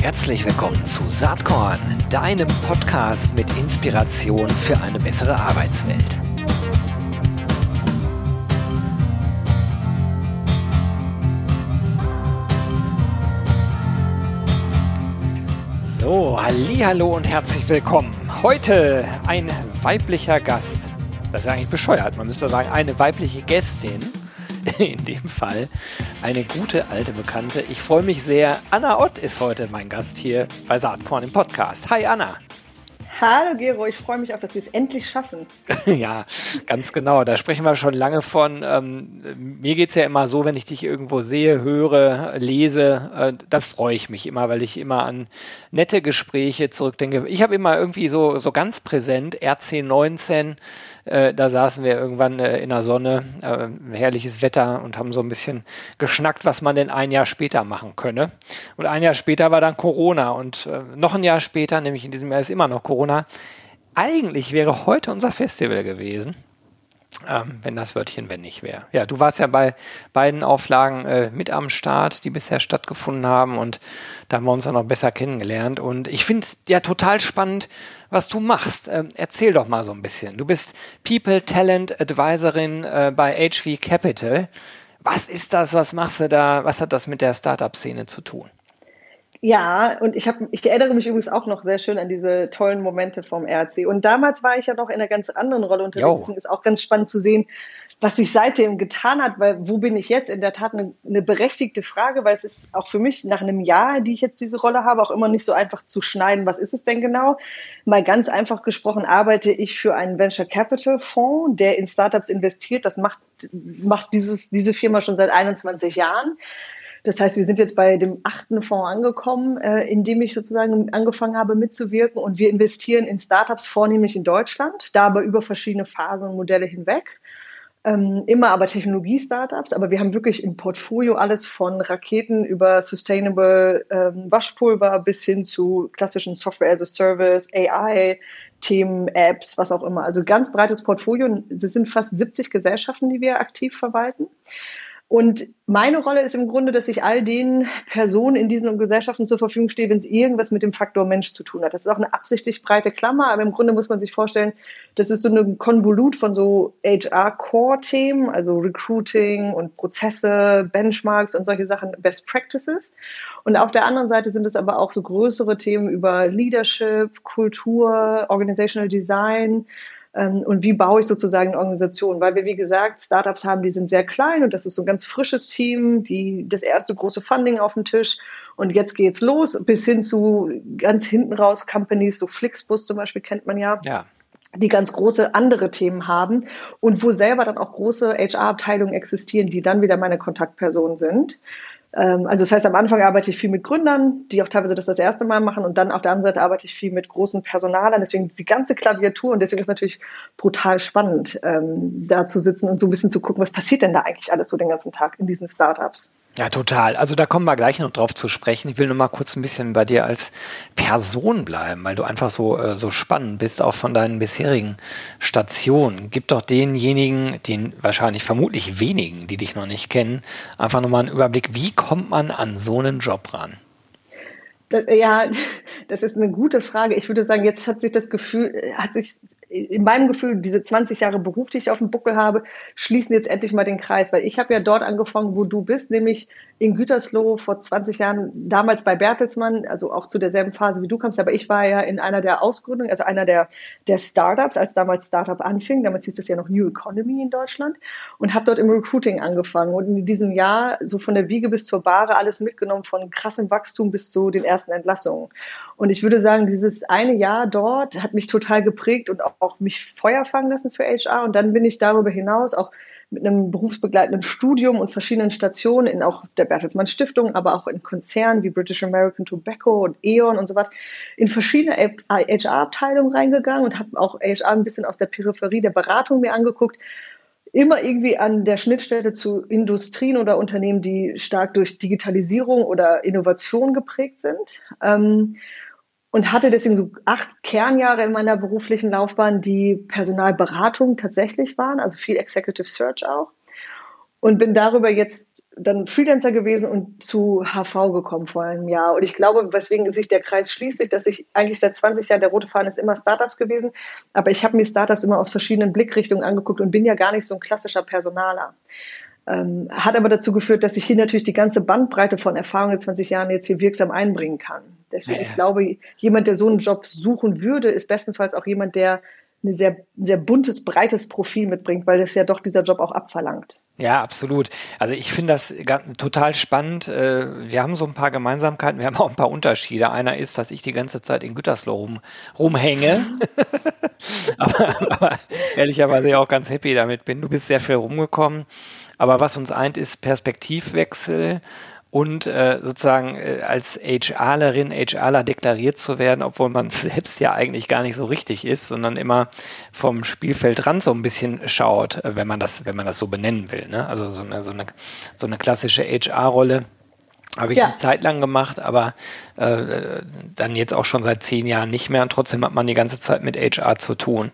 Herzlich willkommen zu Saatkorn, deinem Podcast mit Inspiration für eine bessere Arbeitswelt. So, hallo und herzlich willkommen. Heute ein weiblicher Gast. Das ist eigentlich bescheuert. Man müsste sagen, eine weibliche Gästin. In dem Fall eine gute alte Bekannte. Ich freue mich sehr. Anna Ott ist heute mein Gast hier bei Saatkorn im Podcast. Hi Anna. Hallo Gero, ich freue mich auf, dass wir es endlich schaffen. ja, ganz genau. Da sprechen wir schon lange von. Ähm, mir geht es ja immer so, wenn ich dich irgendwo sehe, höre, lese, äh, da freue ich mich immer, weil ich immer an nette Gespräche zurückdenke. Ich habe immer irgendwie so, so ganz präsent RC19 äh, da saßen wir irgendwann äh, in der Sonne, äh, herrliches Wetter und haben so ein bisschen geschnackt, was man denn ein Jahr später machen könne. Und ein Jahr später war dann Corona und äh, noch ein Jahr später, nämlich in diesem Jahr ist immer noch Corona. Eigentlich wäre heute unser Festival gewesen. Ähm, wenn das Wörtchen wenn nicht wäre. Ja, du warst ja bei beiden Auflagen äh, mit am Start, die bisher stattgefunden haben und da haben wir uns dann noch besser kennengelernt. Und ich finde ja total spannend, was du machst. Ähm, erzähl doch mal so ein bisschen. Du bist People Talent Advisorin äh, bei HV Capital. Was ist das? Was machst du da? Was hat das mit der Startup-Szene zu tun? Ja, und ich, hab, ich erinnere mich übrigens auch noch sehr schön an diese tollen Momente vom RC. Und damals war ich ja noch in einer ganz anderen Rolle unterwegs. Und ist auch ganz spannend zu sehen, was sich seitdem getan hat, weil wo bin ich jetzt? In der Tat eine, eine, berechtigte Frage, weil es ist auch für mich nach einem Jahr, die ich jetzt diese Rolle habe, auch immer nicht so einfach zu schneiden. Was ist es denn genau? Mal ganz einfach gesprochen arbeite ich für einen Venture Capital Fonds, der in Startups investiert. Das macht, macht dieses, diese Firma schon seit 21 Jahren. Das heißt, wir sind jetzt bei dem achten Fonds angekommen, äh, in dem ich sozusagen angefangen habe mitzuwirken. Und wir investieren in Startups vornehmlich in Deutschland, da aber über verschiedene Phasen und Modelle hinweg. Ähm, immer aber Technologie-Startups, aber wir haben wirklich im Portfolio alles von Raketen über Sustainable ähm, Waschpulver bis hin zu klassischen Software as a Service, AI, Themen, Apps, was auch immer. Also ganz breites Portfolio. Das sind fast 70 Gesellschaften, die wir aktiv verwalten. Und meine Rolle ist im Grunde, dass ich all den Personen in diesen Gesellschaften zur Verfügung stehe, wenn es irgendwas mit dem Faktor Mensch zu tun hat. Das ist auch eine absichtlich breite Klammer, aber im Grunde muss man sich vorstellen, das ist so ein Konvolut von so HR-Core-Themen, also Recruiting und Prozesse, Benchmarks und solche Sachen, Best Practices. Und auf der anderen Seite sind es aber auch so größere Themen über Leadership, Kultur, Organizational Design, und wie baue ich sozusagen eine Organisation? Weil wir, wie gesagt, Startups haben, die sind sehr klein und das ist so ein ganz frisches Team, die das erste große Funding auf dem Tisch und jetzt geht's los bis hin zu ganz hinten raus Companies, so Flixbus zum Beispiel kennt man ja. Ja die ganz große andere Themen haben und wo selber dann auch große HR-Abteilungen existieren, die dann wieder meine Kontaktpersonen sind. Ähm, also das heißt, am Anfang arbeite ich viel mit Gründern, die auch teilweise das das erste Mal machen und dann auf der anderen Seite arbeite ich viel mit großen Personalern. Deswegen die ganze Klaviatur und deswegen ist es natürlich brutal spannend, ähm, da zu sitzen und so ein bisschen zu gucken, was passiert denn da eigentlich alles so den ganzen Tag in diesen Startups. Ja, total. Also da kommen wir gleich noch drauf zu sprechen. Ich will nur mal kurz ein bisschen bei dir als Person bleiben, weil du einfach so, äh, so spannend bist, auch von deinen bisherigen Stationen. Gib doch denjenigen, den wahrscheinlich vermutlich wenigen, die dich noch nicht kennen, einfach nochmal einen Überblick, wie kommt man an so einen Job ran? Ja, das ist eine gute Frage. Ich würde sagen, jetzt hat sich das Gefühl, hat sich in meinem Gefühl, diese 20 Jahre Beruf, die ich auf dem Buckel habe, schließen jetzt endlich mal den Kreis, weil ich habe ja dort angefangen, wo du bist, nämlich in Gütersloh vor 20 Jahren, damals bei Bertelsmann, also auch zu derselben Phase wie du kamst, aber ich war ja in einer der Ausgründungen, also einer der, der Startups, als damals Startup anfing, damals hieß es ja noch New Economy in Deutschland und habe dort im Recruiting angefangen und in diesem Jahr so von der Wiege bis zur Bahre alles mitgenommen, von krassem Wachstum bis zu den ersten Entlassungen. Und ich würde sagen, dieses eine Jahr dort hat mich total geprägt und auch, auch mich Feuer fangen lassen für HR. Und dann bin ich darüber hinaus auch mit einem berufsbegleitenden Studium und verschiedenen Stationen in auch der Bertelsmann Stiftung, aber auch in Konzernen wie British American Tobacco und E.ON und sowas, in verschiedene HR-Abteilungen reingegangen und habe auch HR ein bisschen aus der Peripherie der Beratung mir angeguckt. Immer irgendwie an der Schnittstelle zu Industrien oder Unternehmen, die stark durch Digitalisierung oder Innovation geprägt sind. Ähm, und hatte deswegen so acht Kernjahre in meiner beruflichen Laufbahn, die Personalberatung tatsächlich waren, also viel Executive Search auch. Und bin darüber jetzt dann Freelancer gewesen und zu HV gekommen vor einem Jahr. Und ich glaube, weswegen sich der Kreis schließt, dass ich eigentlich seit 20 Jahren, der rote Faden ist immer Startups gewesen, aber ich habe mir Startups immer aus verschiedenen Blickrichtungen angeguckt und bin ja gar nicht so ein klassischer Personaler. Ähm, hat aber dazu geführt, dass ich hier natürlich die ganze Bandbreite von Erfahrungen in 20 Jahren jetzt hier wirksam einbringen kann. Deswegen, ja. ich glaube, jemand, der so einen Job suchen würde, ist bestenfalls auch jemand, der ein sehr, sehr buntes, breites Profil mitbringt, weil das ja doch dieser Job auch abverlangt. Ja, absolut. Also ich finde das total spannend. Äh, wir haben so ein paar Gemeinsamkeiten, wir haben auch ein paar Unterschiede. Einer ist, dass ich die ganze Zeit in Gütersloh rum, rumhänge, aber, aber ehrlicherweise auch ganz happy damit bin. Du bist sehr viel rumgekommen. Aber was uns eint, ist Perspektivwechsel und äh, sozusagen äh, als HRlerin, HRler deklariert zu werden, obwohl man selbst ja eigentlich gar nicht so richtig ist, sondern immer vom Spielfeldrand so ein bisschen schaut, äh, wenn man das, wenn man das so benennen will. Ne? Also so eine, so eine, so eine klassische HR-Rolle. Habe ich ja. eine Zeit lang gemacht, aber äh, dann jetzt auch schon seit zehn Jahren nicht mehr und trotzdem hat man die ganze Zeit mit HR zu tun.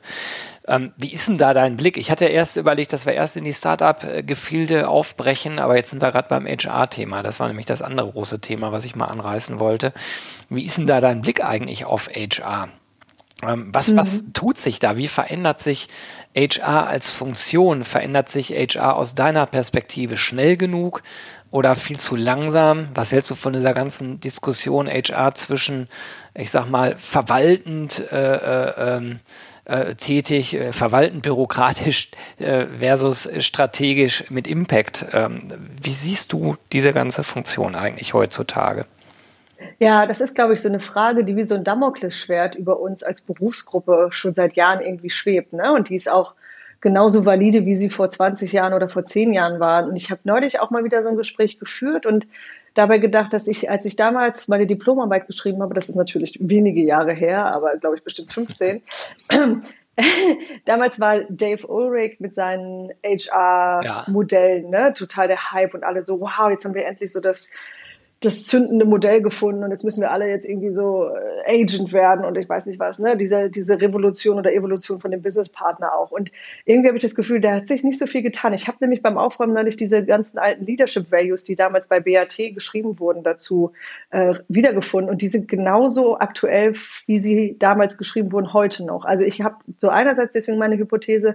Ähm, wie ist denn da dein Blick? Ich hatte erst überlegt, dass wir erst in die Startup-Gefilde aufbrechen, aber jetzt sind wir gerade beim HR-Thema. Das war nämlich das andere große Thema, was ich mal anreißen wollte. Wie ist denn da dein Blick eigentlich auf HR? Ähm, was, mhm. was tut sich da? Wie verändert sich HR als Funktion? Verändert sich HR aus deiner Perspektive schnell genug oder viel zu langsam? Was hältst du von dieser ganzen Diskussion HR zwischen, ich sag mal, verwaltend, äh, äh, ähm, äh, tätig, äh, verwaltend, bürokratisch äh, versus strategisch mit Impact. Ähm, wie siehst du diese ganze Funktion eigentlich heutzutage? Ja, das ist, glaube ich, so eine Frage, die wie so ein Damoklesschwert über uns als Berufsgruppe schon seit Jahren irgendwie schwebt. Ne? Und die ist auch genauso valide, wie sie vor 20 Jahren oder vor 10 Jahren waren. Und ich habe neulich auch mal wieder so ein Gespräch geführt und dabei gedacht, dass ich, als ich damals meine Diplomarbeit geschrieben habe, das ist natürlich wenige Jahre her, aber glaube ich bestimmt 15, damals war Dave Ulrich mit seinen HR-Modellen ne, total der Hype und alle so, wow, jetzt haben wir endlich so das das zündende Modell gefunden und jetzt müssen wir alle jetzt irgendwie so äh, Agent werden und ich weiß nicht was, ne? Diese, diese Revolution oder Evolution von dem Businesspartner auch. Und irgendwie habe ich das Gefühl, da hat sich nicht so viel getan. Ich habe nämlich beim Aufräumen neulich diese ganzen alten Leadership Values, die damals bei BAT geschrieben wurden, dazu äh, wiedergefunden und die sind genauso aktuell, wie sie damals geschrieben wurden, heute noch. Also ich habe so einerseits deswegen meine Hypothese,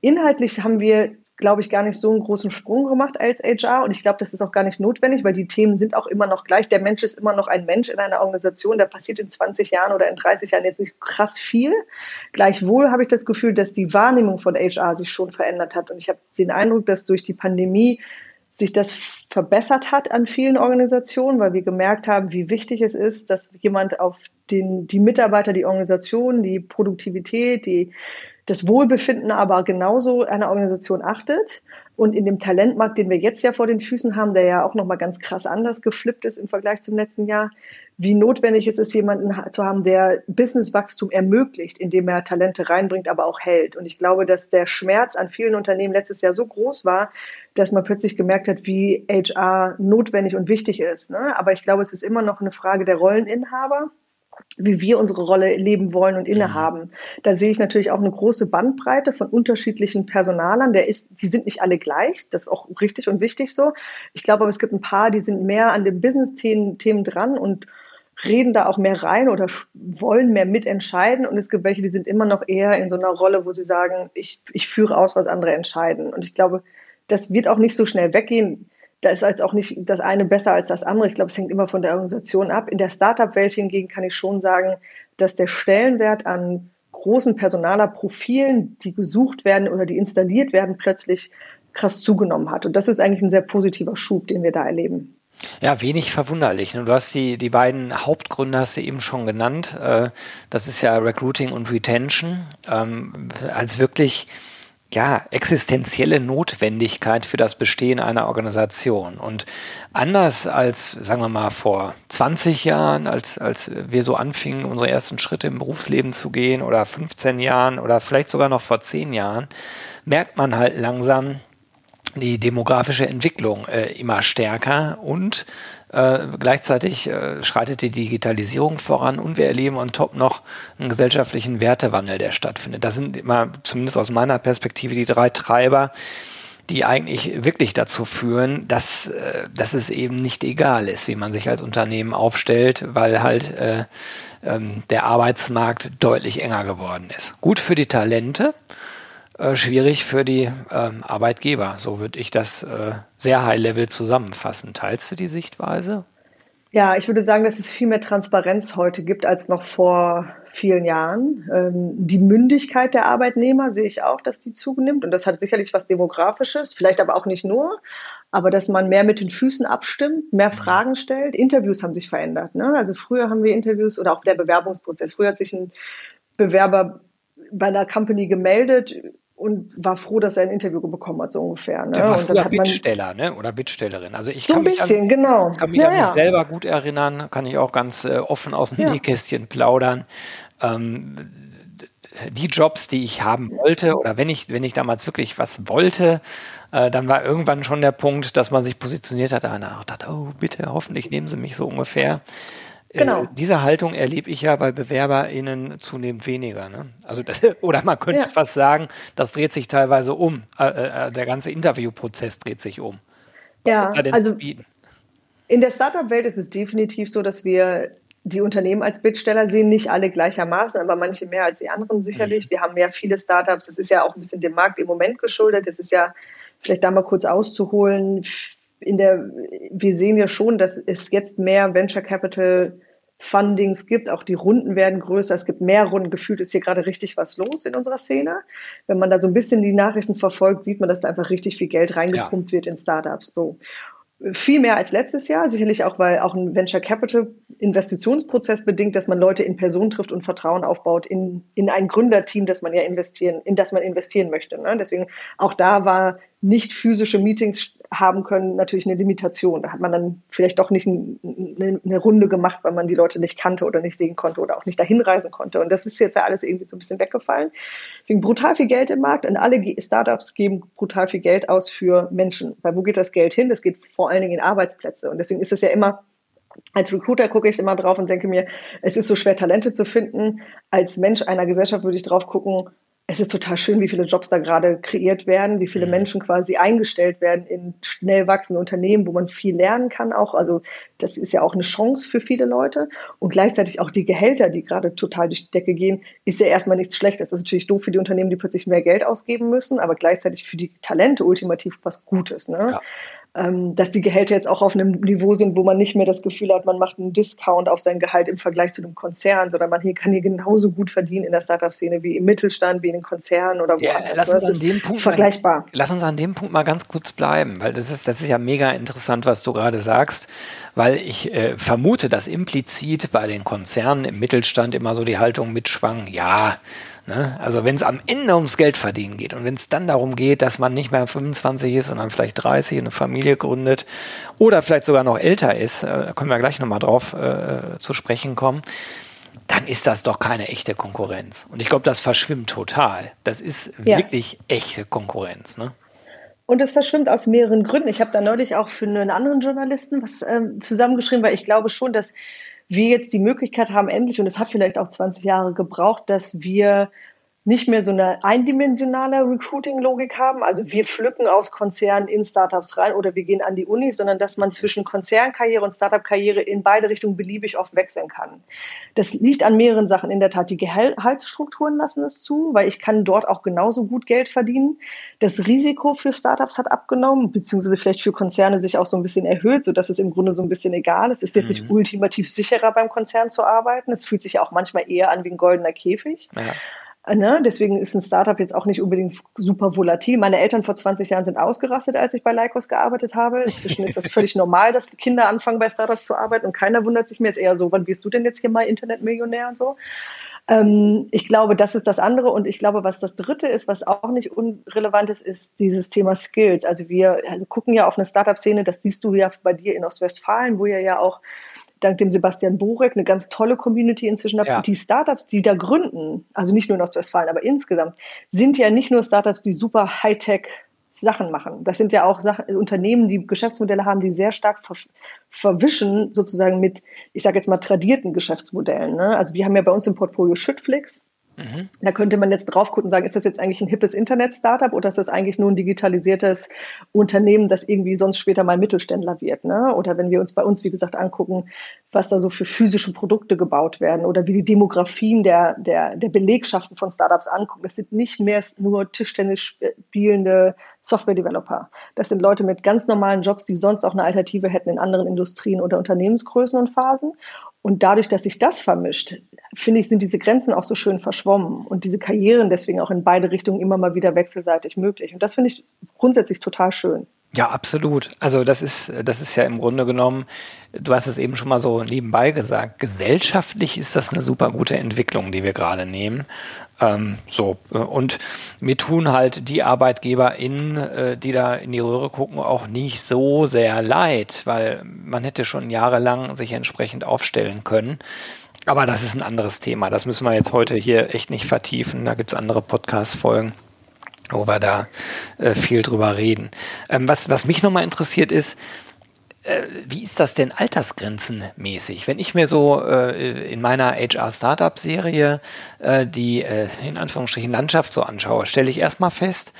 Inhaltlich haben wir glaube ich, gar nicht so einen großen Sprung gemacht als HR. Und ich glaube, das ist auch gar nicht notwendig, weil die Themen sind auch immer noch gleich. Der Mensch ist immer noch ein Mensch in einer Organisation. Da passiert in 20 Jahren oder in 30 Jahren jetzt nicht krass viel. Gleichwohl habe ich das Gefühl, dass die Wahrnehmung von HR sich schon verändert hat. Und ich habe den Eindruck, dass durch die Pandemie sich das verbessert hat an vielen Organisationen, weil wir gemerkt haben, wie wichtig es ist, dass jemand auf den, die Mitarbeiter, die Organisation, die Produktivität, die das Wohlbefinden aber genauso einer Organisation achtet. Und in dem Talentmarkt, den wir jetzt ja vor den Füßen haben, der ja auch nochmal ganz krass anders geflippt ist im Vergleich zum letzten Jahr, wie notwendig ist es, jemanden zu haben, der Businesswachstum ermöglicht, indem er Talente reinbringt, aber auch hält. Und ich glaube, dass der Schmerz an vielen Unternehmen letztes Jahr so groß war, dass man plötzlich gemerkt hat, wie HR notwendig und wichtig ist. Ne? Aber ich glaube, es ist immer noch eine Frage der Rolleninhaber wie wir unsere Rolle leben wollen und innehaben. Mhm. Da sehe ich natürlich auch eine große Bandbreite von unterschiedlichen Personalern. Der ist, die sind nicht alle gleich. Das ist auch richtig und wichtig so. Ich glaube aber, es gibt ein paar, die sind mehr an den Business-Themen Themen dran und reden da auch mehr rein oder wollen mehr mitentscheiden. Und es gibt welche, die sind immer noch eher in so einer Rolle, wo sie sagen, ich, ich führe aus, was andere entscheiden. Und ich glaube, das wird auch nicht so schnell weggehen da ist als auch nicht das eine besser als das andere. Ich glaube, es hängt immer von der Organisation ab. In der Startup-Welt hingegen kann ich schon sagen, dass der Stellenwert an großen Personalerprofilen, die gesucht werden oder die installiert werden, plötzlich krass zugenommen hat. Und das ist eigentlich ein sehr positiver Schub, den wir da erleben. Ja, wenig verwunderlich. Du hast die, die beiden Hauptgründe hast du eben schon genannt. Äh, das ist ja Recruiting und Retention. Ähm, als wirklich ja, existenzielle Notwendigkeit für das Bestehen einer Organisation. Und anders als, sagen wir mal, vor 20 Jahren, als, als wir so anfingen, unsere ersten Schritte im Berufsleben zu gehen oder 15 Jahren oder vielleicht sogar noch vor 10 Jahren, merkt man halt langsam die demografische Entwicklung äh, immer stärker und äh, gleichzeitig äh, schreitet die Digitalisierung voran und wir erleben on top noch einen gesellschaftlichen Wertewandel, der stattfindet. Das sind immer, zumindest aus meiner Perspektive, die drei Treiber, die eigentlich wirklich dazu führen, dass, äh, dass es eben nicht egal ist, wie man sich als Unternehmen aufstellt, weil halt äh, ähm, der Arbeitsmarkt deutlich enger geworden ist. Gut für die Talente, äh, schwierig für die ähm, Arbeitgeber. So würde ich das äh, sehr high-level zusammenfassen. Teilst du die Sichtweise? Ja, ich würde sagen, dass es viel mehr Transparenz heute gibt als noch vor vielen Jahren. Ähm, die Mündigkeit der Arbeitnehmer sehe ich auch, dass die zugenimmt. Und das hat sicherlich was Demografisches, vielleicht aber auch nicht nur. Aber dass man mehr mit den Füßen abstimmt, mehr mhm. Fragen stellt. Interviews haben sich verändert. Ne? Also früher haben wir Interviews oder auch der Bewerbungsprozess. Früher hat sich ein Bewerber bei einer Company gemeldet und war froh, dass er ein Interview bekommen hat, so ungefähr. Ne? Der war früher Bittsteller, ne? Oder Bittstellerin. Also ich so kann ein bisschen, mich an, genau. kann mich ja, an mich ja. selber gut erinnern, kann ich auch ganz äh, offen aus dem Ja. Nähkästchen plaudern. Ähm, die Jobs, die ich haben wollte, oder wenn ich, wenn ich damals wirklich was wollte, äh, dann war irgendwann schon der Punkt, dass man sich positioniert hat, danach dachte, oh bitte, hoffentlich nehmen Sie mich so ungefähr. Genau. Äh, diese Haltung erlebe ich ja bei BewerberInnen zunehmend weniger. Ne? Also das, oder man könnte Ja. fast sagen, das dreht sich teilweise um. Äh, äh, der ganze Interviewprozess dreht sich um. Ja, also? In der Startup-Welt ist es definitiv so, dass wir die Unternehmen als Bittsteller sehen, nicht alle gleichermaßen, aber manche mehr als die anderen sicherlich. Wir haben ja viele Startups. Es ist ja auch ein bisschen dem Markt im Moment geschuldet. Es ist ja vielleicht da mal kurz auszuholen. In der, wir sehen ja schon, dass es jetzt mehr Venture Capital Fundings gibt, auch die Runden werden größer, es gibt mehr Runden, gefühlt ist hier gerade richtig was los in unserer Szene. Wenn man da so ein bisschen die Nachrichten verfolgt, sieht man, dass da einfach richtig viel Geld reingepumpt wird in Startups. So viel mehr als letztes Jahr, sicherlich auch, weil auch ein Venture Capital Investitionsprozess bedingt, dass man Leute in Person trifft und Vertrauen aufbaut in, in ein Gründerteam, das man ja investieren, in das man investieren möchte. Ne? Deswegen auch da war nicht physische Meetings haben können natürlich eine Limitation. Da hat man dann vielleicht doch nicht ein, eine, eine Runde gemacht, weil man die Leute nicht kannte oder nicht sehen konnte oder auch nicht dahin reisen konnte. Und das ist jetzt ja alles irgendwie so ein bisschen weggefallen. Deswegen brutal viel Geld im Markt und alle Startups geben brutal viel Geld aus für Menschen. Weil wo geht das Geld hin? Das geht vor allen Dingen in Arbeitsplätze. Und deswegen ist es ja immer als Recruiter gucke ich immer drauf und denke mir, es ist so schwer, Talente zu finden. Als Mensch einer Gesellschaft würde ich drauf gucken, es ist total schön, wie viele Jobs da gerade kreiert werden, wie viele Mhm. Menschen quasi eingestellt werden in schnell wachsende Unternehmen, wo man viel lernen kann auch. Also das ist ja auch eine Chance für viele Leute. Und gleichzeitig auch die Gehälter, die gerade total durch die Decke gehen, ist ja erstmal nichts Schlechtes. Das ist natürlich doof für die Unternehmen, die plötzlich mehr Geld ausgeben müssen, aber gleichzeitig für die Talente ultimativ was Gutes. Ne? Ja. Ähm, dass die Gehälter jetzt auch auf einem Niveau sind, wo man nicht mehr das Gefühl hat, man macht einen Discount auf sein Gehalt im Vergleich zu einem Konzern, sondern man hier kann hier genauso gut verdienen in der Startup-Szene wie im Mittelstand, wie in den Konzernen oder Ja, woanders. lass Das uns an dem Punkt vergleichbar. Mal, lass uns an dem Punkt mal ganz kurz bleiben, weil das ist, das ist ja mega interessant, was du gerade sagst, weil ich äh, vermute, dass implizit bei den Konzernen im Mittelstand immer so die Haltung mitschwang, ja, ne, also wenn es am Ende ums Geld verdienen geht und wenn es dann darum geht, dass man nicht mehr 25 ist, sondern vielleicht 30 und eine Familie gründet oder vielleicht sogar noch älter ist, äh, da können wir gleich nochmal drauf äh, zu sprechen kommen, dann ist das doch keine echte Konkurrenz. Und ich glaube, das verschwimmt total. Das ist Ja. wirklich echte Konkurrenz. Ne? Und es verschwimmt aus mehreren Gründen. Ich habe da neulich auch für einen anderen Journalisten was ähm, zusammengeschrieben, weil ich glaube schon, dass wir jetzt die Möglichkeit haben, endlich, und es hat vielleicht auch 20 Jahre gebraucht, dass wir nicht mehr so eine eindimensionale Recruiting-Logik haben. Also wir pflücken aus Konzernen in Startups rein oder wir gehen an die Uni, sondern dass man zwischen Konzernkarriere und Startup-Karriere in beide Richtungen beliebig oft wechseln kann. Das liegt an mehreren Sachen. In der Tat, die Gehaltsstrukturen lassen es zu, weil ich kann dort auch genauso gut Geld verdienen. Das Risiko für Startups hat abgenommen, beziehungsweise vielleicht für Konzerne sich auch so ein bisschen erhöht, sodass es im Grunde so ein bisschen egal ist. Es ist jetzt nicht ultimativ sicherer beim Konzern zu arbeiten. Es fühlt sich auch manchmal eher an wie ein goldener Käfig. Ja. Ne? Deswegen ist ein Startup jetzt auch nicht unbedingt super volatil. Meine Eltern vor 20 Jahren sind ausgerastet, als ich bei Lycos gearbeitet habe. Inzwischen ist das völlig normal, dass Kinder anfangen, bei Startups zu arbeiten und keiner wundert sich mehr. Jetzt eher so, wann wirst du denn jetzt hier mal Internetmillionär und so? Ähm, ich glaube, das ist das andere. Und ich glaube, was das dritte ist, was auch nicht unrelevant ist, ist dieses Thema Skills. Also wir gucken ja auf eine Startup-Szene, das siehst du ja bei dir in Ostwestfalen, wo ihr ja auch dank dem Sebastian Borek eine ganz tolle Community inzwischen habt. Ja. Die Startups, die da gründen, also nicht nur in Ostwestfalen, aber insgesamt, sind ja nicht nur Startups, die super Hightech Sachen machen. Das sind ja auch Sachen, Unternehmen, die Geschäftsmodelle haben, die sehr stark ver verwischen, sozusagen mit, ich sage jetzt mal, tradierten Geschäftsmodellen. Ne? Also wir haben ja bei uns im Portfolio Schüttflix, Mhm. Da könnte man jetzt drauf gucken und sagen, ist das jetzt eigentlich ein hippes Internet-Startup oder ist das eigentlich nur ein digitalisiertes Unternehmen, das irgendwie sonst später mal Mittelständler wird? Ne? Oder wenn wir uns bei uns, wie gesagt, angucken, was da so für physische Produkte gebaut werden oder wie die Demografien der, der, der Belegschaften von Startups angucken. Es sind nicht mehr nur Tischtennis spielende Software-Developer. Das sind Leute mit ganz normalen Jobs, die sonst auch eine Alternative hätten in anderen Industrien oder Unternehmensgrößen und Phasen. Und dadurch, dass sich das vermischt, finde ich, sind diese Grenzen auch so schön verschwommen und diese Karrieren deswegen auch in beide Richtungen immer mal wieder wechselseitig möglich. Und das finde ich grundsätzlich total schön. Ja, absolut. Also das ist, das ist ja im Grunde genommen, du hast es eben schon mal so nebenbei gesagt, gesellschaftlich ist das eine super gute Entwicklung, die wir gerade nehmen. Ähm, so, und mir tun halt die ArbeitgeberInnen, äh, die da in die Röhre gucken, auch nicht so sehr leid, weil man hätte schon jahrelang sich entsprechend aufstellen können. Aber das ist ein anderes Thema. Das müssen wir jetzt heute hier echt nicht vertiefen. Da gibt's andere Podcast-Folgen wo wir da äh, viel drüber reden. Ähm, was, was mich nochmal interessiert ist, äh, wie ist das denn altersgrenzenmäßig? Wenn ich mir so äh, in meiner HR-Startup-Serie äh, die äh, in Anführungsstrichen Landschaft so anschaue, stelle ich erstmal fest,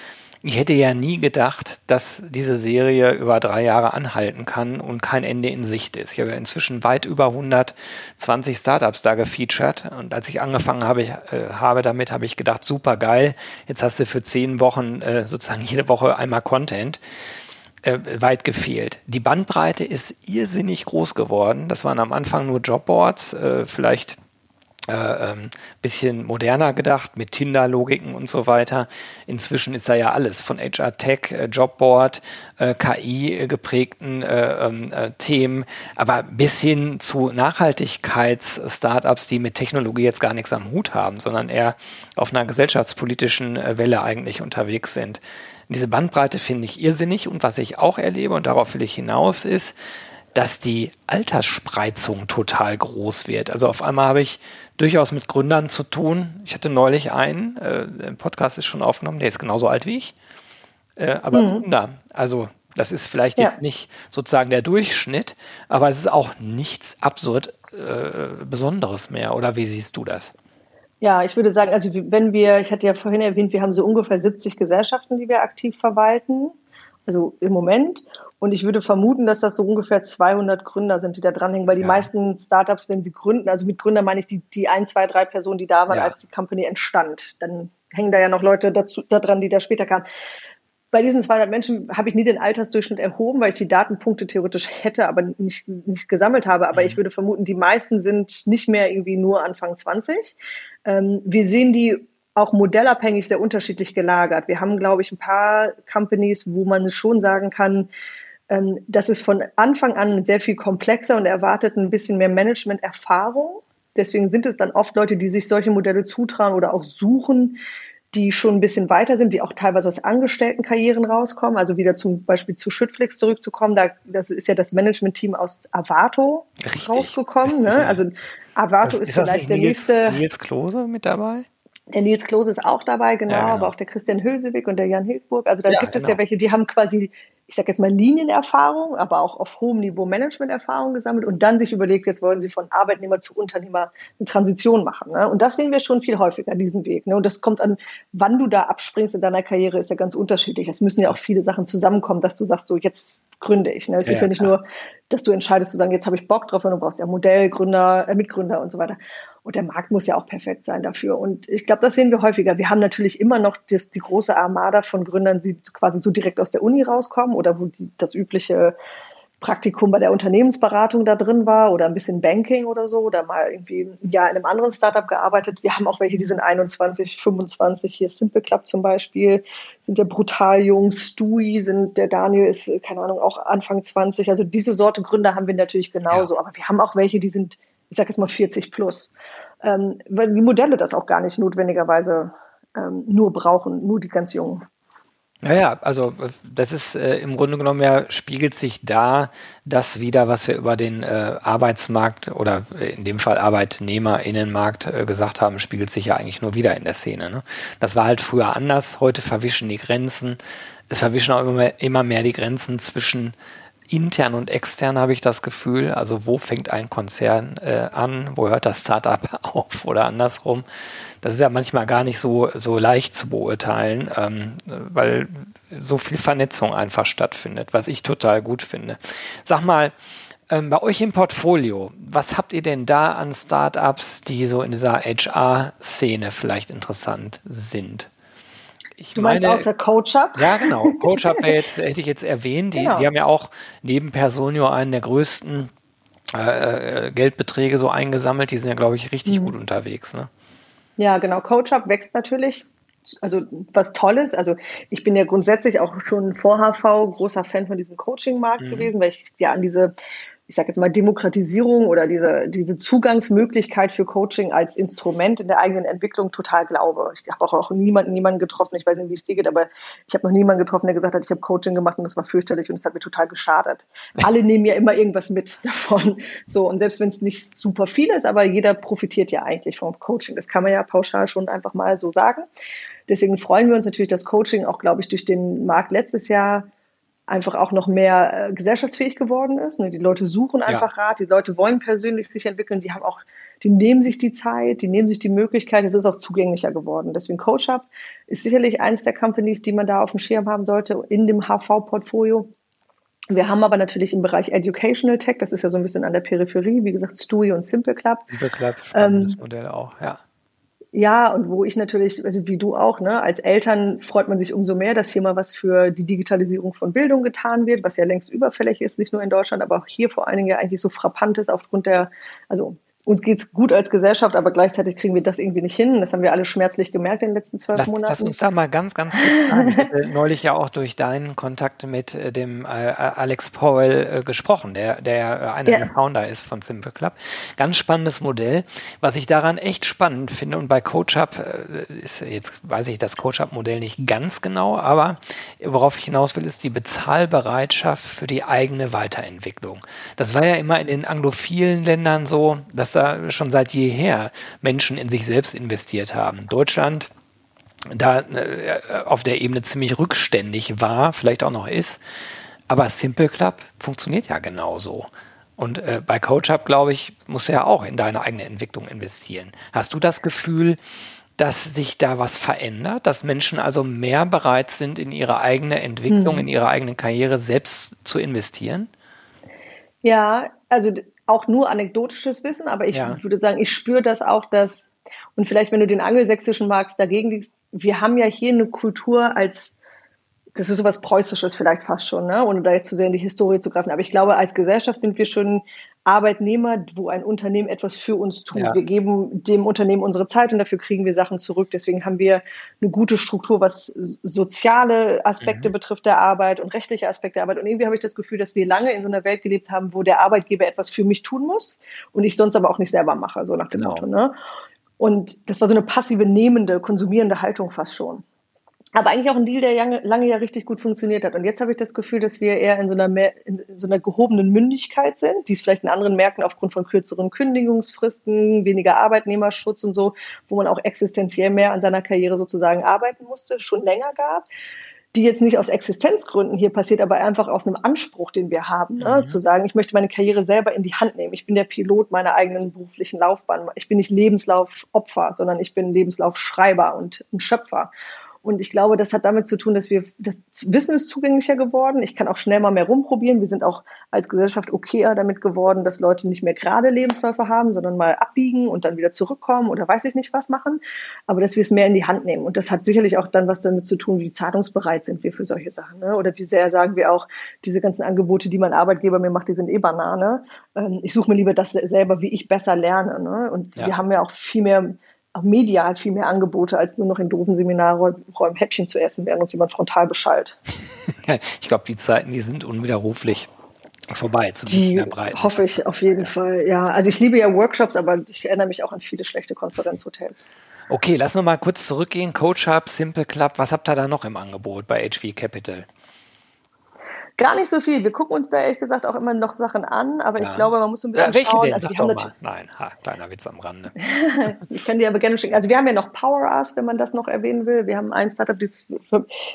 ich hätte ja nie gedacht, dass diese Serie über drei Jahre anhalten kann und kein Ende in Sicht ist. Ich habe ja inzwischen weit über 120 Startups da gefeatured und als ich angefangen habe, ich, äh, habe damit, habe ich gedacht, super geil, jetzt hast du für zehn Wochen äh, sozusagen jede Woche einmal Content äh, weit gefehlt. Die Bandbreite ist irrsinnig groß geworden. Das waren am Anfang nur Jobboards, äh, vielleicht äh, ähm, bisschen moderner gedacht mit Tinder-Logiken und so weiter. Inzwischen ist da ja alles von HR Tech, äh, Jobboard, äh, KI geprägten äh, ähm, äh, Themen, aber bis hin zu Nachhaltigkeits-Startups, die mit Technologie jetzt gar nichts am Hut haben, sondern eher auf einer gesellschaftspolitischen äh, Welle eigentlich unterwegs sind. Diese Bandbreite finde ich irrsinnig und was ich auch erlebe und darauf will ich hinaus ist, dass die Altersspreizung total groß wird. Also auf einmal habe ich durchaus mit Gründern zu tun. Ich hatte neulich einen, äh, der Podcast ist schon aufgenommen, der ist genauso alt wie ich, äh, aber mhm. Gründer. Also das ist vielleicht ja. jetzt nicht sozusagen der Durchschnitt, aber es ist auch nichts absurd äh, Besonderes mehr. Oder wie siehst du das? Ja, ich würde sagen, also wenn wir, ich hatte ja vorhin erwähnt, wir haben so ungefähr 70 Gesellschaften, die wir aktiv verwalten, also im Moment. Und ich würde vermuten, dass das so ungefähr 200 Gründer sind, die da dranhängen, weil die ja. meisten Startups, wenn sie gründen, also mit Gründer meine ich die, die ein, zwei, drei Personen, die da waren, ja. als die Company entstand. Dann hängen da ja noch Leute dazu, da dran, die da später kamen. Bei diesen 200 Menschen habe ich nie den Altersdurchschnitt erhoben, weil ich die Datenpunkte theoretisch hätte, aber nicht, nicht gesammelt habe. Aber mhm. ich würde vermuten, die meisten sind nicht mehr irgendwie nur Anfang 20. Ähm, wir sehen die auch modellabhängig sehr unterschiedlich gelagert. Wir haben, glaube ich, ein paar Companies, wo man schon sagen kann, ähm, das ist von Anfang an sehr viel komplexer und erwartet ein bisschen mehr Management-Erfahrung. Deswegen sind es dann oft Leute, die sich solche Modelle zutrauen oder auch suchen, die schon ein bisschen weiter sind, die auch teilweise aus Angestelltenkarrieren rauskommen. Also wieder zum Beispiel zu Schüttflix zurückzukommen. Da, das ist ja das Management-Team aus Avato Richtig. rausgekommen. Ne? Also Avato ist, ist vielleicht der Nils, nächste. Nils Klose mit dabei? Der Nils Klose ist auch dabei, genau, ja, genau. aber auch der Christian Hülsewig und der Jan Hildburg. Also da ja, gibt genau. es ja welche, die haben quasi ich sage jetzt mal Linienerfahrung, aber auch auf hohem Niveau Managementerfahrung gesammelt und dann sich überlegt, jetzt wollen sie von Arbeitnehmer zu Unternehmer eine Transition machen. Ne? Und das sehen wir schon viel häufiger, diesen Weg. Ne? Und das kommt an, wann du da abspringst in deiner Karriere, ist ja ganz unterschiedlich. Es müssen ja auch viele Sachen zusammenkommen, dass du sagst, so jetzt gründe ich. Ne? Es ja, ist ja nicht klar. nur, dass du entscheidest zu sagen, jetzt habe ich Bock drauf, sondern du brauchst ja Modellgründer, äh, Mitgründer und so weiter. Und der Markt muss ja auch perfekt sein dafür. Und ich glaube, das sehen wir häufiger. Wir haben natürlich immer noch das, die große Armada von Gründern, die quasi so direkt aus der Uni rauskommen oder wo die, das übliche Praktikum bei der Unternehmensberatung da drin war oder ein bisschen Banking oder so oder mal irgendwie Jahr in einem anderen Startup gearbeitet. Wir haben auch welche, die sind 21, 25, hier Simple Club zum Beispiel, sind ja brutal jung, Stui sind, der Daniel ist, keine Ahnung, auch Anfang 20. Also diese Sorte Gründer haben wir natürlich genauso, ja. aber wir haben auch welche, die sind ich sage jetzt mal 40 plus, ähm, weil die Modelle das auch gar nicht notwendigerweise ähm, nur brauchen, nur die ganz Jungen. Naja, also das ist äh, im Grunde genommen ja, spiegelt sich da das wieder, was wir über den äh, Arbeitsmarkt oder in dem Fall Arbeitnehmerinnenmarkt äh, gesagt haben, spiegelt sich ja eigentlich nur wieder in der Szene. Ne? Das war halt früher anders, heute verwischen die Grenzen, es verwischen auch immer mehr, immer mehr die Grenzen zwischen intern und extern habe ich das Gefühl. Also wo fängt ein Konzern äh, an, wo hört das Startup auf oder andersrum. Das ist ja manchmal gar nicht so, so leicht zu beurteilen, ähm, weil so viel Vernetzung einfach stattfindet, was ich total gut finde. Sag mal, ähm, bei euch im Portfolio, was habt ihr denn da an Startups, die so in dieser HR-Szene vielleicht interessant sind? Ich du meinst meine, außer CoachUp? Ja, genau. CoachUp jetzt, hätte ich jetzt erwähnt. Die, genau. die haben ja auch neben Personio einen der größten äh, äh, Geldbeträge so eingesammelt. Die sind ja, glaube ich, richtig mhm. gut unterwegs. Ne? Ja, genau. CoachUp wächst natürlich. Also was Tolles. Also ich bin ja grundsätzlich auch schon vor HV großer Fan von diesem Coaching-Markt mhm. gewesen, weil ich ja an diese ich sage jetzt mal, Demokratisierung oder diese, diese Zugangsmöglichkeit für Coaching als Instrument in der eigenen Entwicklung total glaube. Ich habe auch, auch niemanden, niemanden getroffen, ich weiß nicht, wie es dir geht, aber ich habe noch niemanden getroffen, der gesagt hat, ich habe Coaching gemacht und das war fürchterlich und es hat mir total geschadet. Alle nehmen ja immer irgendwas mit davon. So, und selbst wenn es nicht super viel ist, aber jeder profitiert ja eigentlich vom Coaching. Das kann man ja pauschal schon einfach mal so sagen. Deswegen freuen wir uns natürlich, dass Coaching auch, glaube ich, durch den Markt letztes Jahr einfach auch noch mehr äh, gesellschaftsfähig geworden ist. Ne? Die Leute suchen einfach ja. Rat, die Leute wollen persönlich sich entwickeln, die haben auch, die nehmen sich die Zeit, die nehmen sich die Möglichkeit, es ist auch zugänglicher geworden. Deswegen CoachUp ist sicherlich eines der Companies, die man da auf dem Schirm haben sollte in dem HV-Portfolio. Wir haben aber natürlich im Bereich Educational Tech, das ist ja so ein bisschen an der Peripherie, wie gesagt, Stui und Simple Club. Simple Club, spannendes ähm, Modell auch, ja. Ja, und wo ich natürlich, also wie du auch, ne, als Eltern freut man sich umso mehr, dass hier mal was für die Digitalisierung von Bildung getan wird, was ja längst überfällig ist, nicht nur in Deutschland, aber auch hier vor allen Dingen ja eigentlich so frappant ist aufgrund der, also uns geht's gut als Gesellschaft, aber gleichzeitig kriegen wir das irgendwie nicht hin. Das haben wir alle schmerzlich gemerkt in den letzten zwölf lass, Monaten. Lass uns da mal ganz, ganz kurz sagen. Ich hatte neulich ja auch durch deinen Kontakt mit äh, dem äh, Alex Powell äh, gesprochen, der, der äh, einer ja. der Founder ist von Simple Club. Ganz spannendes Modell. Was ich daran echt spannend finde und bei CoachUp ist jetzt, weiß ich das CoachUp-Modell nicht ganz genau, aber worauf ich hinaus will, ist die Bezahlbereitschaft für die eigene Weiterentwicklung. Das war ja immer in den anglophilen Ländern so, dass da schon seit jeher Menschen in sich selbst investiert haben. Deutschland da äh, auf der Ebene ziemlich rückständig war, vielleicht auch noch ist. Aber Simple Club funktioniert ja genauso. Und äh, bei CoachUp, glaube ich, musst du ja auch in deine eigene Entwicklung investieren. Hast du das Gefühl, dass sich da was verändert, dass Menschen also mehr bereit sind, in ihre eigene Entwicklung, hm. in ihre eigene Karriere selbst zu investieren? Ja, also auch nur anekdotisches Wissen, aber ich ja. würde sagen, ich spüre das auch, dass, und vielleicht, wenn du den angelsächsischen magst, dagegen liegst, wir haben ja hier eine Kultur als das ist sowas Preußisches vielleicht fast schon, ne? ohne da jetzt zu sehr in die Historie zu greifen. Aber ich glaube, als Gesellschaft sind wir schon Arbeitnehmer, wo ein Unternehmen etwas für uns tut. Ja. Wir geben dem Unternehmen unsere Zeit und dafür kriegen wir Sachen zurück. Deswegen haben wir eine gute Struktur, was soziale Aspekte mhm. betrifft der Arbeit und rechtliche Aspekte der Arbeit. Und irgendwie habe ich das Gefühl, dass wir lange in so einer Welt gelebt haben, wo der Arbeitgeber etwas für mich tun muss und ich sonst aber auch nicht selber mache, so nach dem genau. Motto. Ne? Und das war so eine passive, nehmende, konsumierende Haltung fast schon. Aber eigentlich auch ein Deal, der lange, lange ja richtig gut funktioniert hat. Und jetzt habe ich das Gefühl, dass wir eher in so einer, mehr, in so einer gehobenen Mündigkeit sind, die es vielleicht in anderen Märkten aufgrund von kürzeren Kündigungsfristen, weniger Arbeitnehmerschutz und so, wo man auch existenziell mehr an seiner Karriere sozusagen arbeiten musste, schon länger gab die jetzt nicht aus Existenzgründen hier passiert, aber einfach aus einem Anspruch, den wir haben, ne? Mhm. zu sagen, ich möchte meine Karriere selber in die Hand nehmen. Ich bin der Pilot meiner eigenen beruflichen Laufbahn. Ich bin nicht Lebenslaufopfer, sondern ich bin Lebenslaufschreiber und ein Schöpfer. Und ich glaube, das hat damit zu tun, dass wir, das Wissen ist zugänglicher geworden. Ich kann auch schnell mal mehr rumprobieren. Wir sind auch als Gesellschaft okayer damit geworden, dass Leute nicht mehr gerade Lebensläufe haben, sondern mal abbiegen und dann wieder zurückkommen oder weiß ich nicht was machen. Aber dass wir es mehr in die Hand nehmen. Und das hat sicherlich auch dann was damit zu tun, wie zahlungsbereit sind wir für solche Sachen. Ne? Oder wie sehr sagen wir auch, diese ganzen Angebote, die mein Arbeitgeber mir macht, die sind eh Banane. Ähm, ich suche mir lieber das selber, wie ich besser lerne. Ne? Und ja. wir haben ja auch viel mehr auch medial viel mehr Angebote, als nur noch in doofen Seminarräumen Häppchen zu essen, während uns jemand frontal beschallt. ich glaube, die Zeiten, die sind unwiderruflich vorbei, zumindest die in der Breite. Hoffe ich auf jeden ja. Fall, ja. Also ich liebe ja Workshops, aber ich erinnere mich auch an viele schlechte Konferenzhotels. Okay, lass noch mal kurz zurückgehen. Coach Hub, Simple Club, was habt ihr da noch im Angebot bei HV Capital? Gar nicht so viel. Wir gucken uns da ehrlich gesagt auch immer noch Sachen an, aber ja. ich glaube, man muss so ein bisschen ja, welche schauen. Denn? Also, Sag doch mal. Nein, ha, kleiner Witz am Rande. ich kann dir aber gerne schicken. Also wir haben ja noch Power Us, wenn man das noch erwähnen will. Wir haben ein Startup, das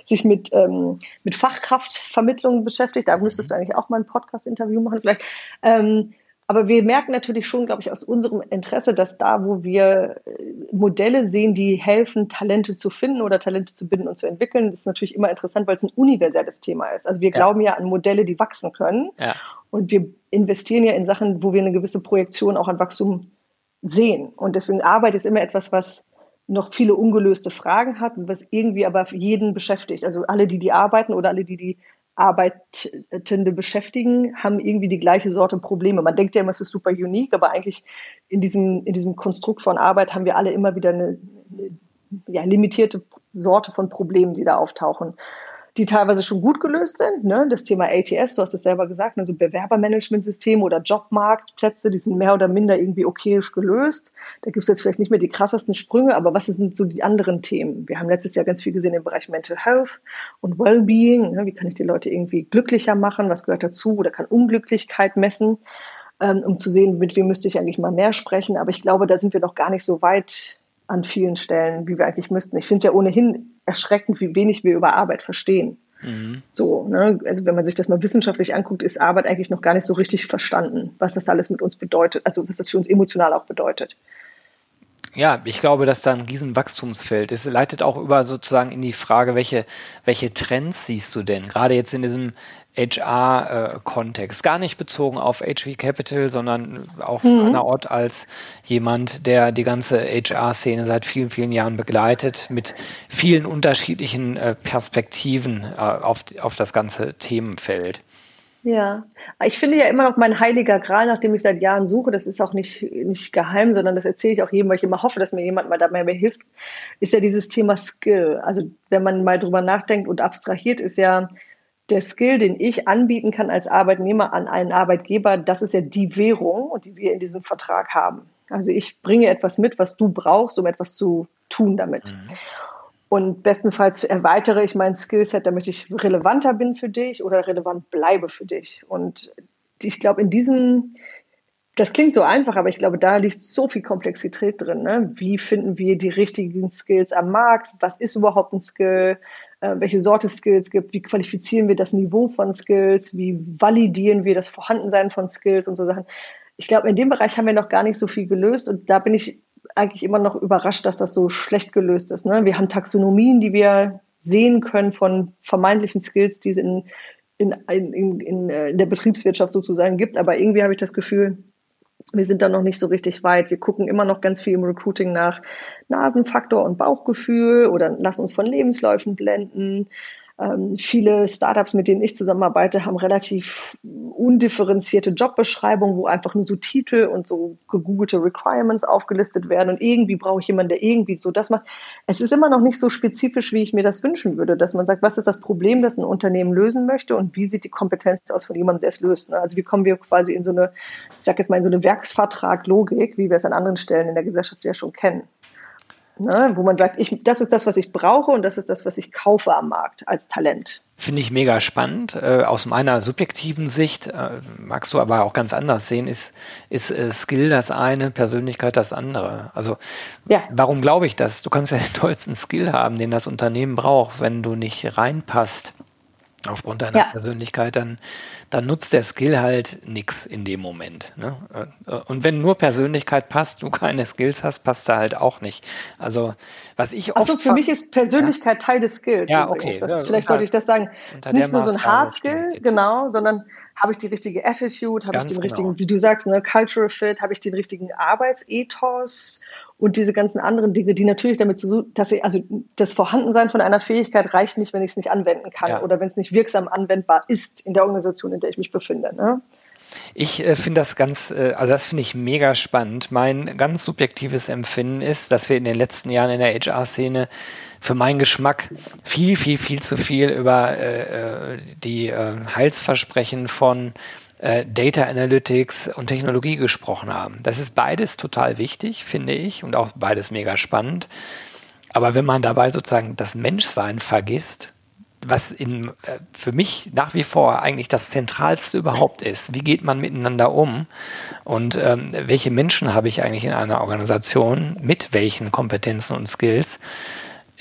sich mit, ähm, mit Fachkraftvermittlung beschäftigt. Da müsstest mhm. du eigentlich auch mal ein Podcast-Interview machen vielleicht. Ähm, aber wir merken natürlich schon, glaube ich, aus unserem Interesse, dass da, wo wir äh, Modelle sehen, die helfen, Talente zu finden oder Talente zu binden und zu entwickeln, das ist natürlich immer interessant, weil es ein universelles Thema ist. Also wir ja. glauben ja an Modelle, die wachsen können. Ja. Und wir investieren ja in Sachen, wo wir eine gewisse Projektion auch an Wachstum sehen. Und deswegen Arbeit ist immer etwas, was noch viele ungelöste Fragen hat und was irgendwie aber jeden beschäftigt. Also alle, die die arbeiten oder alle, die die Arbeitende beschäftigen, haben irgendwie die gleiche Sorte Probleme. Man denkt ja immer, es ist super unique, aber eigentlich in diesem, in diesem Konstrukt von Arbeit haben wir alle immer wieder eine, eine ja, limitierte Sorte von Problemen, die da auftauchen die teilweise schon gut gelöst sind. Ne? Das Thema ATS, du hast es selber gesagt, also Bewerbermanagementsysteme oder Jobmarktplätze, die sind mehr oder minder irgendwie okayisch gelöst. Da gibt es jetzt vielleicht nicht mehr die krassesten Sprünge, aber was sind so die anderen Themen? Wir haben letztes Jahr ganz viel gesehen im Bereich Mental Health und Wellbeing. Ne? Wie kann ich die Leute irgendwie glücklicher machen? Was gehört dazu? Oder kann Unglücklichkeit messen? Ähm, um zu sehen, mit wem müsste ich eigentlich mal mehr sprechen. Aber ich glaube, da sind wir noch gar nicht so weit an vielen Stellen, wie wir eigentlich müssten. Ich finde es ja ohnehin erschreckend, wie wenig wir über Arbeit verstehen. Mhm. So, ne? also wenn man sich das mal wissenschaftlich anguckt, ist Arbeit eigentlich noch gar nicht so richtig verstanden, was das alles mit uns bedeutet, also was das für uns emotional auch bedeutet. Ja, ich glaube, dass da ein Riesenwachstumsfeld ist. Es leitet auch über sozusagen in die Frage, welche, welche Trends siehst du denn? Gerade jetzt in diesem HR-Kontext. Gar nicht bezogen auf HV Capital, sondern auch mhm. an der Ort als jemand, der die ganze HR-Szene seit vielen, vielen Jahren begleitet, mit vielen unterschiedlichen äh, Perspektiven äh, auf, auf das ganze Themenfeld. Ja, ich finde ja immer noch mein heiliger Gral, nachdem ich seit Jahren suche, das ist auch nicht, nicht geheim, sondern das erzähle ich auch jedem, weil ich immer hoffe, dass mir jemand mal dabei mehr hilft, ist ja dieses Thema Skill. Also wenn man mal drüber nachdenkt und abstrahiert, ist ja der Skill, den ich anbieten kann als Arbeitnehmer an einen Arbeitgeber, das ist ja die Währung, die wir in diesem Vertrag haben. Also ich bringe etwas mit, was du brauchst, um etwas zu tun damit. Mhm. Und bestenfalls erweitere ich mein Skillset, damit ich relevanter bin für dich oder relevant bleibe für dich. Und ich glaube, in diesem, das klingt so einfach, aber ich glaube, da liegt so viel Komplexität drin. Ne? Wie finden wir die richtigen Skills am Markt? Was ist überhaupt ein Skill? Äh, welche Sorte Skills gibt, wie qualifizieren wir das Niveau von Skills, wie validieren wir das Vorhandensein von Skills und so Sachen. Ich glaube, in dem Bereich haben wir noch gar nicht so viel gelöst und da bin ich eigentlich immer noch überrascht, dass das so schlecht gelöst ist. Ne? Wir haben Taxonomien, die wir sehen können von vermeintlichen Skills, die es in, in, in, in, äh, in der Betriebswirtschaft sozusagen gibt, aber irgendwie habe ich das Gefühl, wir sind da noch nicht so richtig weit. Wir gucken immer noch ganz viel im Recruiting nach Nasenfaktor und Bauchgefühl oder lassen uns von Lebensläufen blenden. Ähm, viele Startups, mit denen ich zusammenarbeite, haben relativ undifferenzierte Jobbeschreibungen, wo einfach nur so Titel und so gegoogelte Requirements aufgelistet werden. Und irgendwie brauche ich jemanden, der irgendwie so das macht. Es ist immer noch nicht so spezifisch, wie ich mir das wünschen würde, dass man sagt, was ist das Problem, das ein Unternehmen lösen möchte und wie sieht die Kompetenz aus von jemandem, der es löst. Ne? Also wie kommen wir quasi in so eine, ich sag jetzt mal, in so eine Werksvertrag-Logik, wie wir es an anderen Stellen in der Gesellschaft ja schon kennen ne, wo man sagt, ich, das ist das, was ich brauche und das ist das, was ich kaufe am Markt als Talent. Finde ich mega spannend. Äh, aus meiner subjektiven Sicht, äh, magst du aber auch ganz anders sehen, ist, ist äh, Skill das eine, Persönlichkeit das andere. Also ja. warum glaube ich das? Du kannst ja den tollsten Skill haben, den das Unternehmen braucht, wenn du nicht reinpasst aufgrund deiner ja. Persönlichkeit, dann, dann nutzt der Skill halt nichts in dem Moment. Ne? Und wenn nur Persönlichkeit passt, du keine Skills hast, passt da halt auch nicht. Also was ich oft... Achso, für mich ist Persönlichkeit ja? Teil des Skills. Ja, okay. Das, ja, vielleicht sollte ich das sagen. Nicht nur so ein Hard Skill, genau, sondern habe ich die richtige Attitude, habe ich den genau. richtigen, wie du sagst, ne, Cultural Fit, habe ich den richtigen Arbeitsethos und diese ganzen anderen Dinge, die natürlich damit zu dass ich, also das Vorhandensein von einer Fähigkeit reicht nicht, wenn ich es nicht anwenden kann ja. oder wenn es nicht wirksam anwendbar ist in der Organisation, in der ich mich befinde. Ne? Ich äh, finde das ganz, äh, also das finde ich mega spannend. Mein ganz subjektives Empfinden ist, dass wir in den letzten Jahren in der HR-Szene für meinen Geschmack viel, viel, viel zu viel über äh, äh die äh, Heilsversprechen von äh, Data Analytics und Technologie gesprochen haben. Das ist beides total wichtig, finde ich, und auch beides mega spannend. Aber wenn man dabei sozusagen das Menschsein vergisst, was in, äh, für mich nach wie vor eigentlich das Zentralste überhaupt ist. Wie geht man miteinander um? Und ähm, welche Menschen habe ich eigentlich in einer Organisation mit welchen Kompetenzen und Skills?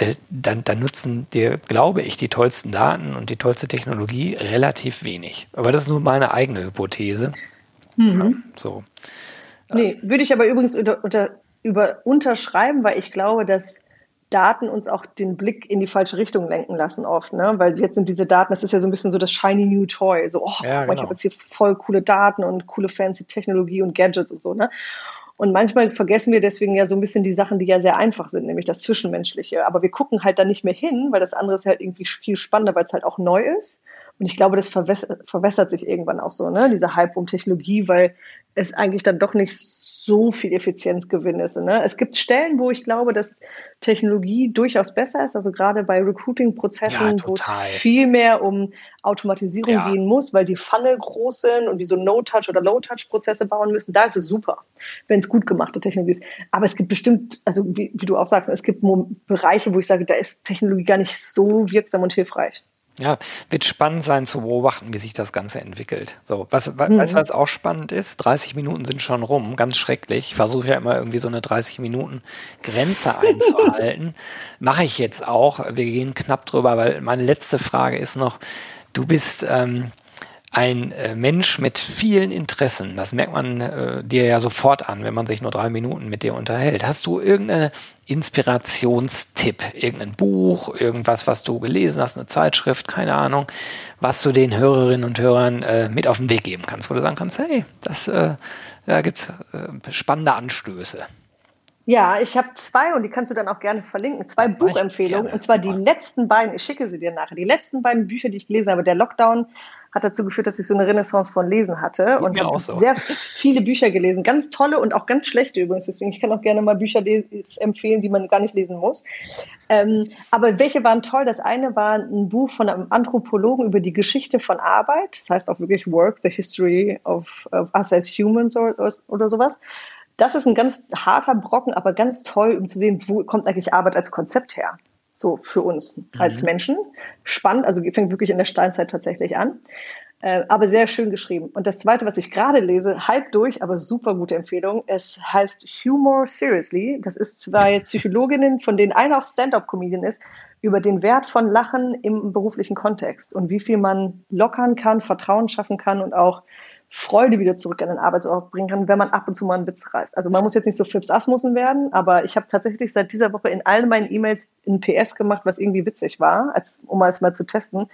Äh, dann, dann nutzen dir, glaube ich, die tollsten Daten und die tollste Technologie relativ wenig. Aber das ist nur meine eigene Hypothese. Mhm. Ja, so. Nee, würde ich aber übrigens unter, unter, über, unterschreiben, weil ich glaube, dass Daten uns auch den Blick in die falsche Richtung lenken lassen oft, ne? Weil jetzt sind diese Daten, das ist ja so ein bisschen so das shiny new toy, so, oh, ja, genau. ich habe jetzt hier voll coole Daten und coole fancy Technologie und Gadgets und so, ne? Und manchmal vergessen wir deswegen ja so ein bisschen die Sachen, die ja sehr einfach sind, nämlich das Zwischenmenschliche. Aber wir gucken halt da nicht mehr hin, weil das andere ist halt irgendwie viel spannender, weil es halt auch neu ist. Und ich glaube, das verwässert, verwässert sich irgendwann auch so, ne? Dieser Hype um Technologie, weil es eigentlich dann doch nicht so viel Effizienzgewinn ist. Ne? Es gibt Stellen, wo ich glaube, dass Technologie durchaus besser ist, also gerade bei Recruiting-Prozessen, ja, wo es viel mehr um Automatisierung ja. gehen muss, weil die Funnel groß sind und die so No-Touch- oder Low-Touch-Prozesse bauen müssen. Da ist es super, wenn es gut gemachte Technologie ist. Aber es gibt bestimmt, also wie, wie du auch sagst, es gibt Bereiche, wo ich sage, da ist Technologie gar nicht so wirksam und hilfreich. Ja, wird spannend sein zu beobachten, wie sich das Ganze entwickelt. So, was, mhm. weißt du, was auch spannend ist? 30 Minuten sind schon rum, ganz schrecklich. Ich versuche ja immer irgendwie so eine 30 Minuten Grenze einzuhalten. Mache ich jetzt auch. Wir gehen knapp drüber, weil meine letzte Frage ist noch, du bist ähm, ein äh, Mensch mit vielen Interessen. Das merkt man äh, dir ja sofort an, wenn man sich nur drei Minuten mit dir unterhält. Hast du irgendeinen Inspirationstipp, irgendein Buch, irgendwas, was du gelesen hast, eine Zeitschrift, keine Ahnung, was du den Hörerinnen und Hörern äh, mit auf den Weg geben kannst, wo du sagen kannst, hey, das, äh, da gibt's äh, spannende Anstöße. Ja, ich habe zwei und die kannst du dann auch gerne verlinken. Zwei Buchempfehlungen und zwar die letzten beiden. Ich schicke sie dir nachher. Die letzten beiden Bücher, die ich gelesen habe. Der Lockdown hat dazu geführt, dass ich so eine Renaissance von Lesen hatte und habe so. sehr viele Bücher gelesen. Ganz tolle und auch ganz schlechte übrigens. Deswegen, ich kann auch gerne mal Bücher empfehlen, die man gar nicht lesen muss. Ähm, aber welche waren toll? Das eine war ein Buch von einem Anthropologen über die Geschichte von Arbeit. Das heißt auch wirklich Work, the History of, of Us as Humans oder, oder sowas. Das ist ein ganz harter Brocken, aber ganz toll, um zu sehen, wo kommt eigentlich Arbeit als Konzept her so für uns mhm. als Menschen. Spannend, also fängt wirklich in der Steinzeit tatsächlich an. Äh, aber sehr schön geschrieben. Und das zweite, was ich gerade lese, halb durch, aber super gute Empfehlung. Es heißt Humor Seriously. Das ist zwei Psychologinnen, von denen eine auch Stand-up-Comedian ist, über den Wert von Lachen im beruflichen Kontext und wie viel man lockern kann, Vertrauen schaffen kann und auch Freude wieder zurück an den Arbeitsort bringen kann, wenn man ab und zu mal einen Witz reißt. Also man muss jetzt nicht so Fips Asmussen werden, aber ich habe tatsächlich seit dieser Woche in allen meinen E-Mails ein PS gemacht, was irgendwie witzig war, als, um es mal zu testen.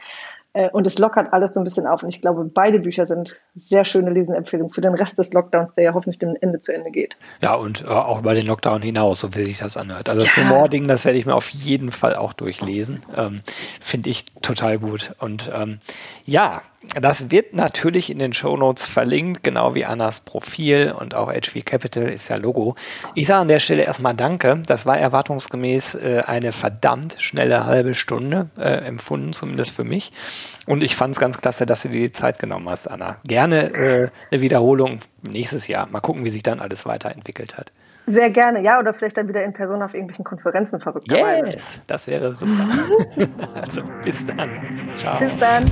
Äh, und es lockert alles so ein bisschen auf. Und ich glaube, beide Bücher sind sehr schöne Lesenempfehlungen für den Rest des Lockdowns, der ja hoffentlich dem Ende zu Ende geht. Ja, und äh, auch über den Lockdown hinaus, so wie sich das anhört. Also das ja. Humor-Ding, das werde ich mir auf jeden Fall auch durchlesen. Ähm, Finde ich total gut. Und ähm, ja, das wird natürlich in den Show Notes verlinkt, genau wie Annas Profil und auch HV Capital ist ja Logo. Ich sage an der Stelle erstmal Danke. Das war erwartungsgemäß äh, eine verdammt schnelle halbe Stunde äh, empfunden, zumindest für mich. Und ich fand es ganz klasse, dass du dir die Zeit genommen hast, Anna. Gerne äh, eine Wiederholung nächstes Jahr. Mal gucken, wie sich dann alles weiterentwickelt hat. Sehr gerne, ja, oder vielleicht dann wieder in Person auf irgendwelchen Konferenzen verrückt. Yes, das wäre super. also bis dann. Ciao. Bis dann.